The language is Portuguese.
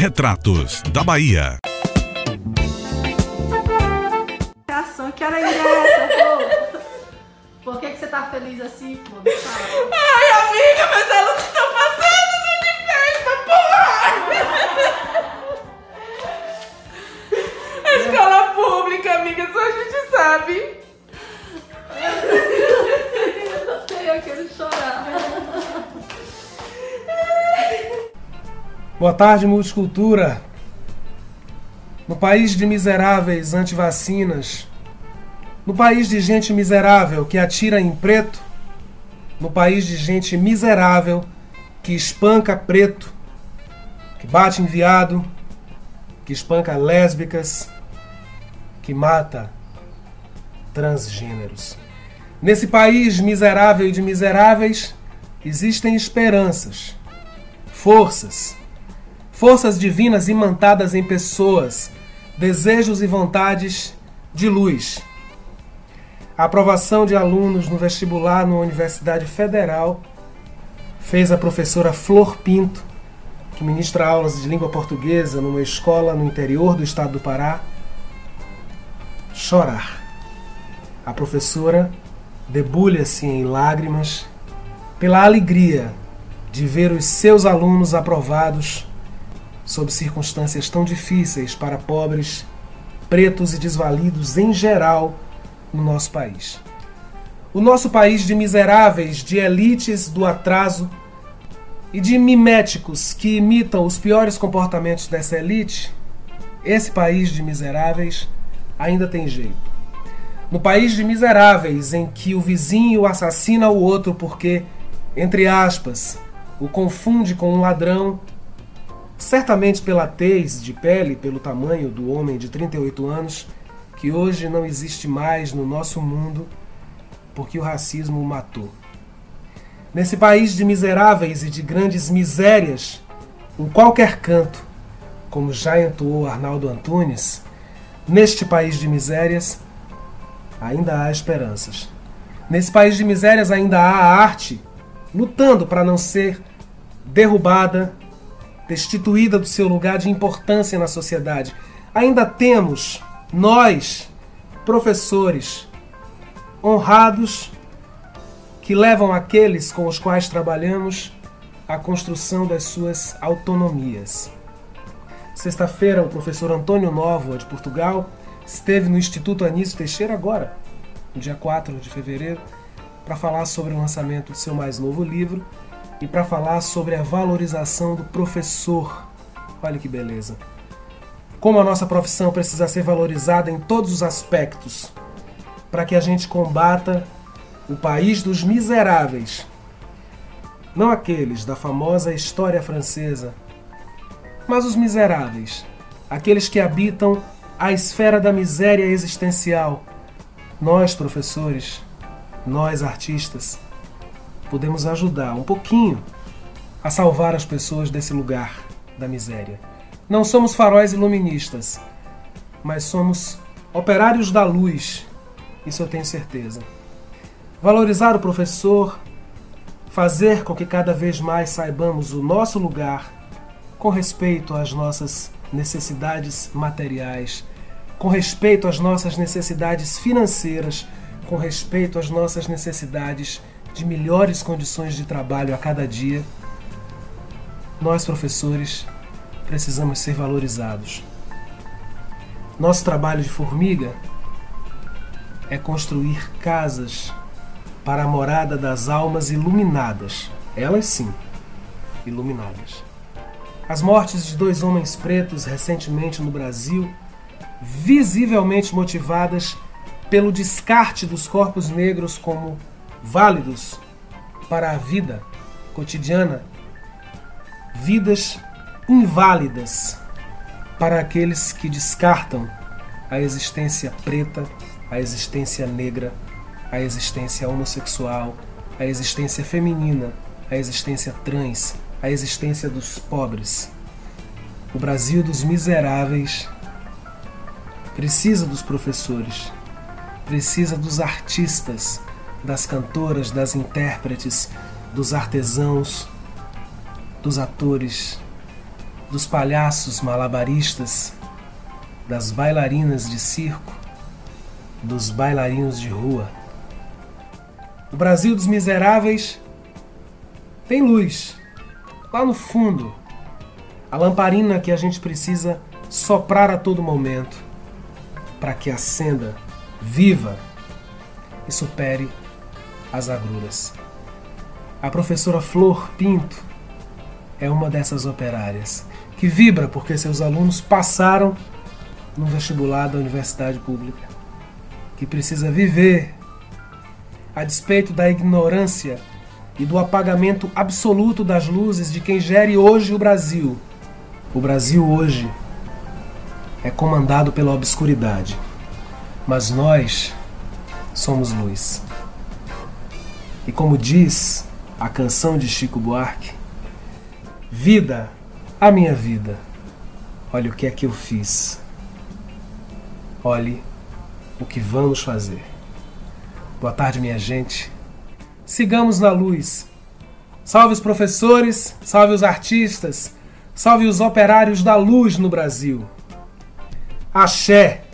Retratos da Bahia. Que alegria é essa, pô? Por que, que você tá feliz assim, pô? Boa tarde, multicultura. No país de miseráveis antivacinas, no país de gente miserável que atira em preto, no país de gente miserável que espanca preto, que bate em viado, que espanca lésbicas, que mata transgêneros. Nesse país miserável e de miseráveis existem esperanças, forças, forças divinas imantadas em pessoas, desejos e vontades de luz. A aprovação de alunos no vestibular na Universidade Federal fez a professora Flor Pinto, que ministra aulas de língua portuguesa numa escola no interior do estado do Pará, chorar. A professora debulha-se em lágrimas pela alegria de ver os seus alunos aprovados sob circunstâncias tão difíceis para pobres, pretos e desvalidos em geral no nosso país. O nosso país de miseráveis, de elites do atraso e de miméticos que imitam os piores comportamentos dessa elite, esse país de miseráveis ainda tem jeito. No país de miseráveis, em que o vizinho assassina o outro porque, entre aspas, o confunde com um ladrão, certamente pela tez de pele, pelo tamanho do homem de 38 anos, que hoje não existe mais no nosso mundo porque o racismo o matou. Nesse país de miseráveis e de grandes misérias, em qualquer canto, como já entoou Arnaldo Antunes, neste país de misérias, ainda há esperanças. Nesse país de misérias ainda há a arte lutando para não ser derrubada, destituída do seu lugar de importância na sociedade. Ainda temos nós, professores, honrados que levam aqueles com os quais trabalhamos à construção das suas autonomias. Sexta-feira, o professor Antônio Novo, de Portugal, esteve no Instituto Anísio Teixeira agora, no dia 4 de fevereiro, para falar sobre o lançamento do seu mais novo livro e para falar sobre a valorização do professor. Olha que beleza. Como a nossa profissão precisa ser valorizada em todos os aspectos para que a gente combata o país dos miseráveis. Não aqueles da famosa história francesa, mas os miseráveis, aqueles que habitam a esfera da miséria existencial. Nós, professores, nós, artistas, podemos ajudar um pouquinho a salvar as pessoas desse lugar da miséria. Não somos faróis iluministas, mas somos operários da luz, isso eu tenho certeza. Valorizar o professor, fazer com que cada vez mais saibamos o nosso lugar com respeito às nossas necessidades materiais, com respeito às nossas necessidades financeiras, com respeito às nossas necessidades de melhores condições de trabalho a cada dia, nós, professores, precisamos ser valorizados. Nosso trabalho de formiga é construir casas para a morada das almas iluminadas. Elas sim, iluminadas. As mortes de dois homens pretos recentemente no Brasil, visivelmente motivadas pelo descarte dos corpos negros como válidos para a vida cotidiana, vidas inválidas para aqueles que descartam a existência preta, a existência negra, a existência homossexual, a existência feminina, a existência trans, a existência dos pobres. O Brasil dos miseráveis precisa dos professores, precisa dos artistas, das cantoras, das intérpretes, dos artesãos, dos atores, dos palhaços malabaristas, das bailarinas de circo, dos bailarinos de rua. O Brasil dos miseráveis tem luz. Lá no fundo, a lamparina que a gente precisa soprar a todo momento para que acenda, viva e supere as agruras. A professora Flor Pinto é uma dessas operárias que vibra porque seus alunos passaram no vestibular da universidade pública, que precisa viver a despeito da ignorância e do apagamento absoluto das luzes de quem gere hoje o Brasil. O Brasil hoje é comandado pela obscuridade, mas nós somos luz. E como diz a canção de Chico Buarque, vida, a minha vida, olha o que é que eu fiz. Olhe o que vamos fazer. Boa tarde, minha gente. Sigamos na luz. Salve os professores, salve os artistas, salve os operários da luz no Brasil. Axé!